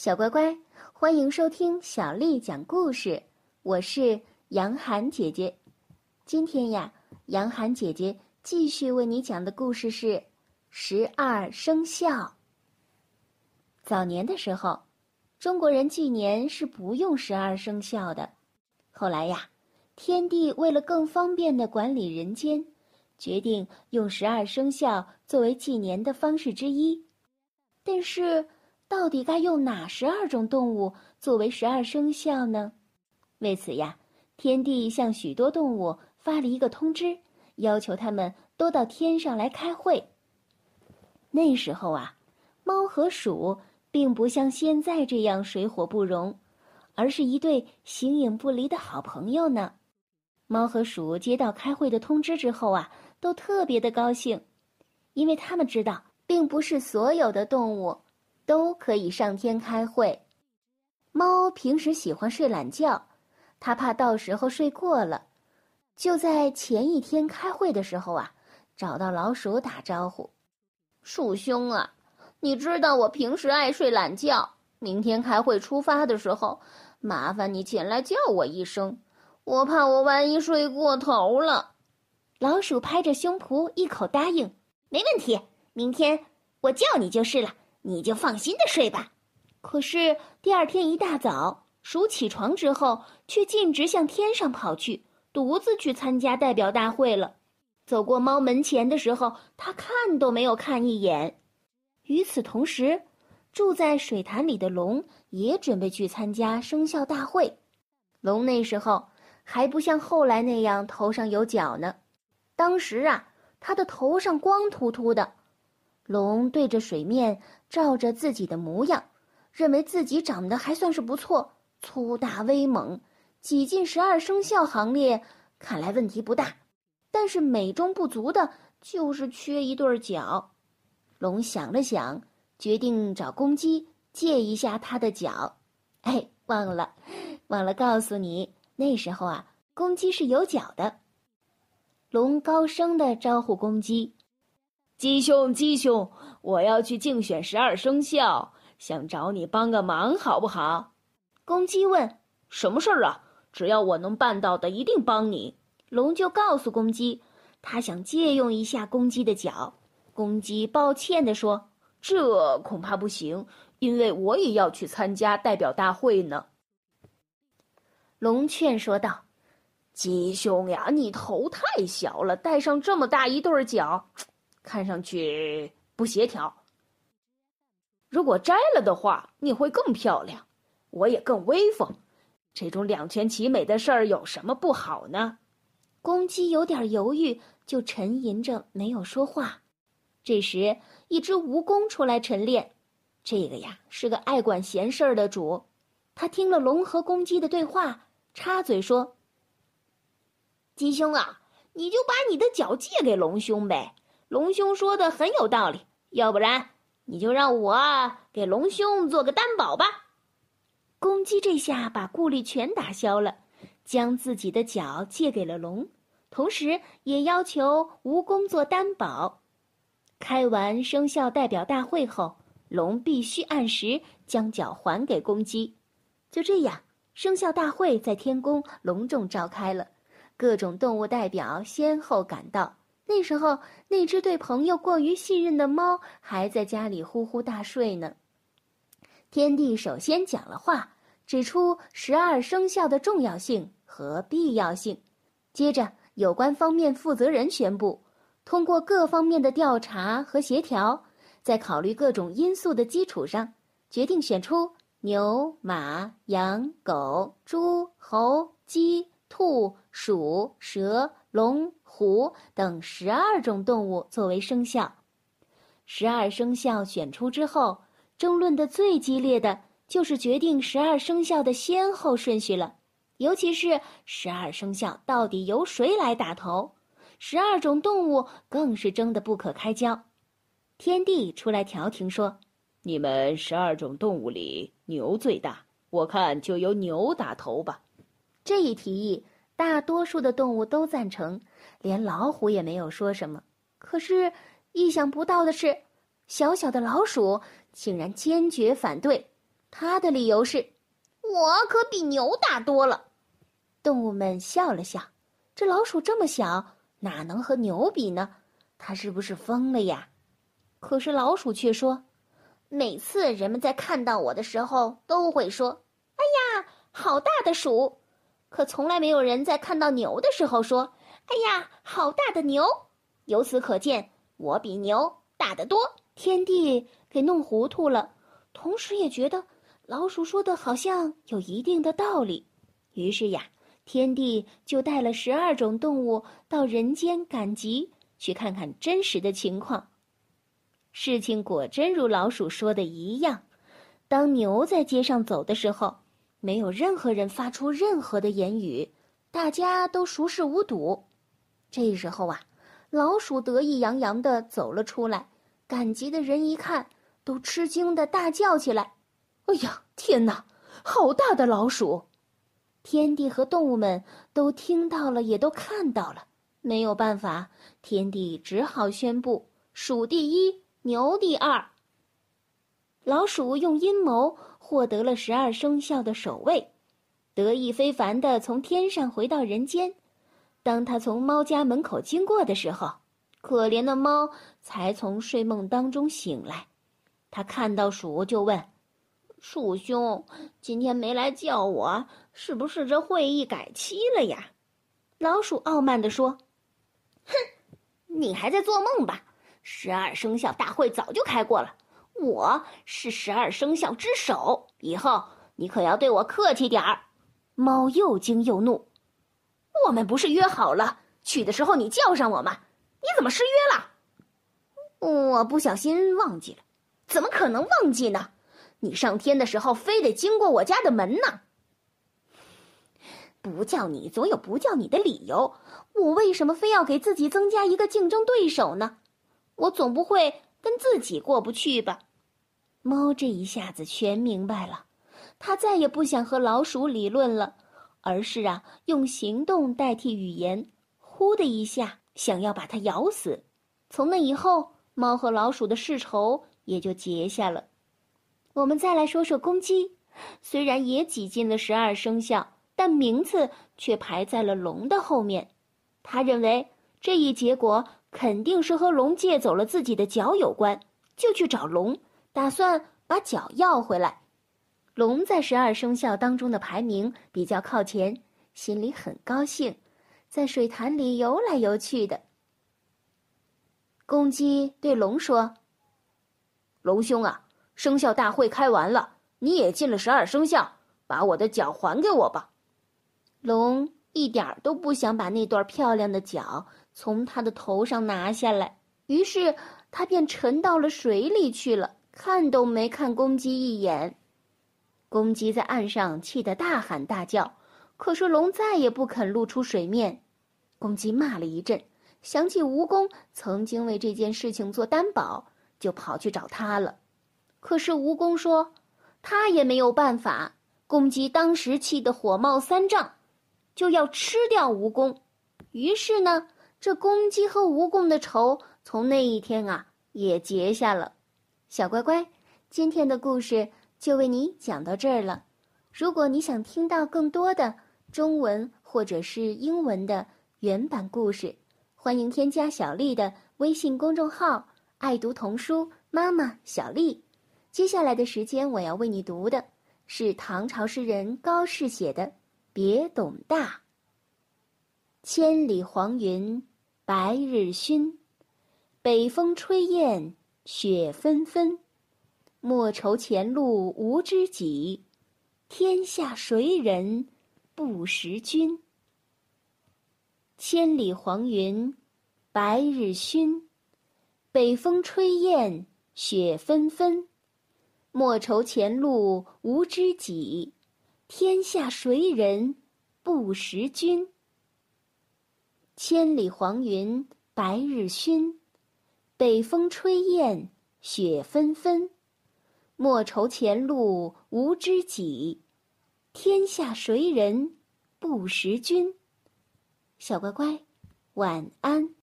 小乖乖，欢迎收听小丽讲故事。我是杨涵姐姐。今天呀，杨涵姐姐继续为你讲的故事是《十二生肖》。早年的时候，中国人纪年是不用十二生肖的。后来呀，天帝为了更方便的管理人间，决定用十二生肖作为纪年的方式之一。但是，到底该用哪十二种动物作为十二生肖呢？为此呀，天帝向许多动物发了一个通知，要求他们都到天上来开会。那时候啊，猫和鼠并不像现在这样水火不容。而是一对形影不离的好朋友呢。猫和鼠接到开会的通知之后啊，都特别的高兴，因为他们知道，并不是所有的动物都可以上天开会。猫平时喜欢睡懒觉，它怕到时候睡过了，就在前一天开会的时候啊，找到老鼠打招呼：“鼠兄啊，你知道我平时爱睡懒觉，明天开会出发的时候。”麻烦你前来叫我一声，我怕我万一睡过头了。老鼠拍着胸脯，一口答应：“没问题，明天我叫你就是了，你就放心的睡吧。”可是第二天一大早，鼠起床之后，却径直向天上跑去，独自去参加代表大会了。走过猫门前的时候，他看都没有看一眼。与此同时，住在水潭里的龙也准备去参加生肖大会。龙那时候还不像后来那样头上有角呢，当时啊，它的头上光秃秃的。龙对着水面照着自己的模样，认为自己长得还算是不错，粗大威猛，挤进十二生肖行列，看来问题不大。但是美中不足的就是缺一对角。龙想了想。决定找公鸡借一下它的脚，哎，忘了，忘了告诉你，那时候啊，公鸡是有脚的。龙高声的招呼公鸡：“鸡兄，鸡兄，我要去竞选十二生肖，想找你帮个忙，好不好？”公鸡问：“什么事儿啊？只要我能办到的，一定帮你。”龙就告诉公鸡，他想借用一下公鸡的脚。公鸡抱歉的说。这恐怕不行，因为我也要去参加代表大会呢。龙劝说道：“鸡兄呀，你头太小了，带上这么大一对儿脚，看上去不协调。如果摘了的话，你会更漂亮，我也更威风。这种两全其美的事儿有什么不好呢？”公鸡有点犹豫，就沉吟着没有说话。这时，一只蜈蚣出来晨练。这个呀是个爱管闲事儿的主。他听了龙和公鸡的对话，插嘴说：“鸡兄啊，你就把你的脚借给龙兄呗。龙兄说的很有道理。要不然，你就让我给龙兄做个担保吧。”公鸡这下把顾虑全打消了，将自己的脚借给了龙，同时也要求蜈蚣做担保。开完生肖代表大会后，龙必须按时将脚还给公鸡。就这样，生肖大会在天宫隆重召开了，各种动物代表先后赶到。那时候，那只对朋友过于信任的猫还在家里呼呼大睡呢。天帝首先讲了话，指出十二生肖的重要性和必要性。接着，有关方面负责人宣布。通过各方面的调查和协调，在考虑各种因素的基础上，决定选出牛、马、羊、狗、猪、猴、鸡、兔、鼠、蛇、龙、虎等十二种动物作为生肖。十二生肖选出之后，争论的最激烈的就是决定十二生肖的先后顺序了，尤其是十二生肖到底由谁来打头。十二种动物更是争得不可开交，天帝出来调停说：“你们十二种动物里牛最大，我看就由牛打头吧。”这一提议，大多数的动物都赞成，连老虎也没有说什么。可是，意想不到的是，小小的老鼠竟然坚决反对。他的理由是：“我可比牛大多了。”动物们笑了笑。这老鼠这么小，哪能和牛比呢？它是不是疯了呀？可是老鼠却说：“每次人们在看到我的时候，都会说：‘哎呀，好大的鼠！’可从来没有人在看到牛的时候说：‘哎呀，好大的牛！’由此可见，我比牛大得多。”天帝给弄糊涂了，同时也觉得老鼠说的好像有一定的道理。于是呀，天帝就带了十二种动物到人间赶集，去看看真实的情况。事情果真如老鼠说的一样，当牛在街上走的时候，没有任何人发出任何的言语，大家都熟视无睹。这时候啊，老鼠得意洋洋地走了出来。赶集的人一看，都吃惊的大叫起来：“哎呀，天哪，好大的老鼠！”天帝和动物们都听到了，也都看到了。没有办法，天帝只好宣布：鼠第一，牛第二。老鼠用阴谋获得了十二生肖的首位，得意非凡的从天上回到人间。当他从猫家门口经过的时候，可怜的猫才从睡梦当中醒来，他看到鼠就问：“鼠兄，今天没来叫我，是不是这会议改期了呀？”老鼠傲慢地说：“哼，你还在做梦吧？十二生肖大会早就开过了，我是十二生肖之首，以后你可要对我客气点儿。”猫又惊又怒：“我们不是约好了去的时候你叫上我吗？”你怎么失约了？我不小心忘记了，怎么可能忘记呢？你上天的时候非得经过我家的门呢。不叫你总有不叫你的理由，我为什么非要给自己增加一个竞争对手呢？我总不会跟自己过不去吧？猫这一下子全明白了，它再也不想和老鼠理论了，而是啊，用行动代替语言。呼的一下。想要把它咬死，从那以后，猫和老鼠的世仇也就结下了。我们再来说说公鸡，虽然也挤进了十二生肖，但名次却排在了龙的后面。他认为这一结果肯定是和龙借走了自己的脚有关，就去找龙，打算把脚要回来。龙在十二生肖当中的排名比较靠前，心里很高兴。在水潭里游来游去的。公鸡对龙说：“龙兄啊，生肖大会开完了，你也进了十二生肖，把我的脚还给我吧。”龙一点儿都不想把那段漂亮的脚从他的头上拿下来，于是他便沉到了水里去了，看都没看公鸡一眼。公鸡在岸上气得大喊大叫。可是龙再也不肯露出水面，公鸡骂了一阵，想起蜈蚣曾经为这件事情做担保，就跑去找他了。可是蜈蚣说，他也没有办法。公鸡当时气得火冒三丈，就要吃掉蜈蚣。于是呢，这公鸡和蜈蚣的仇从那一天啊也结下了。小乖乖，今天的故事就为你讲到这儿了。如果你想听到更多的，中文或者是英文的原版故事，欢迎添加小丽的微信公众号“爱读童书妈妈小丽”。接下来的时间，我要为你读的是唐朝诗人高适写的《别董大》。千里黄云，白日曛，北风吹雁，雪纷纷。莫愁前路无知己，天下谁人？不识君。千里黄云，白日曛，北风吹雁，雪纷纷。莫愁前路无知己，天下谁人不识君。千里黄云，白日曛，北风吹雁，雪纷纷。莫愁前路无知己。天下谁人不识君？小乖乖，晚安。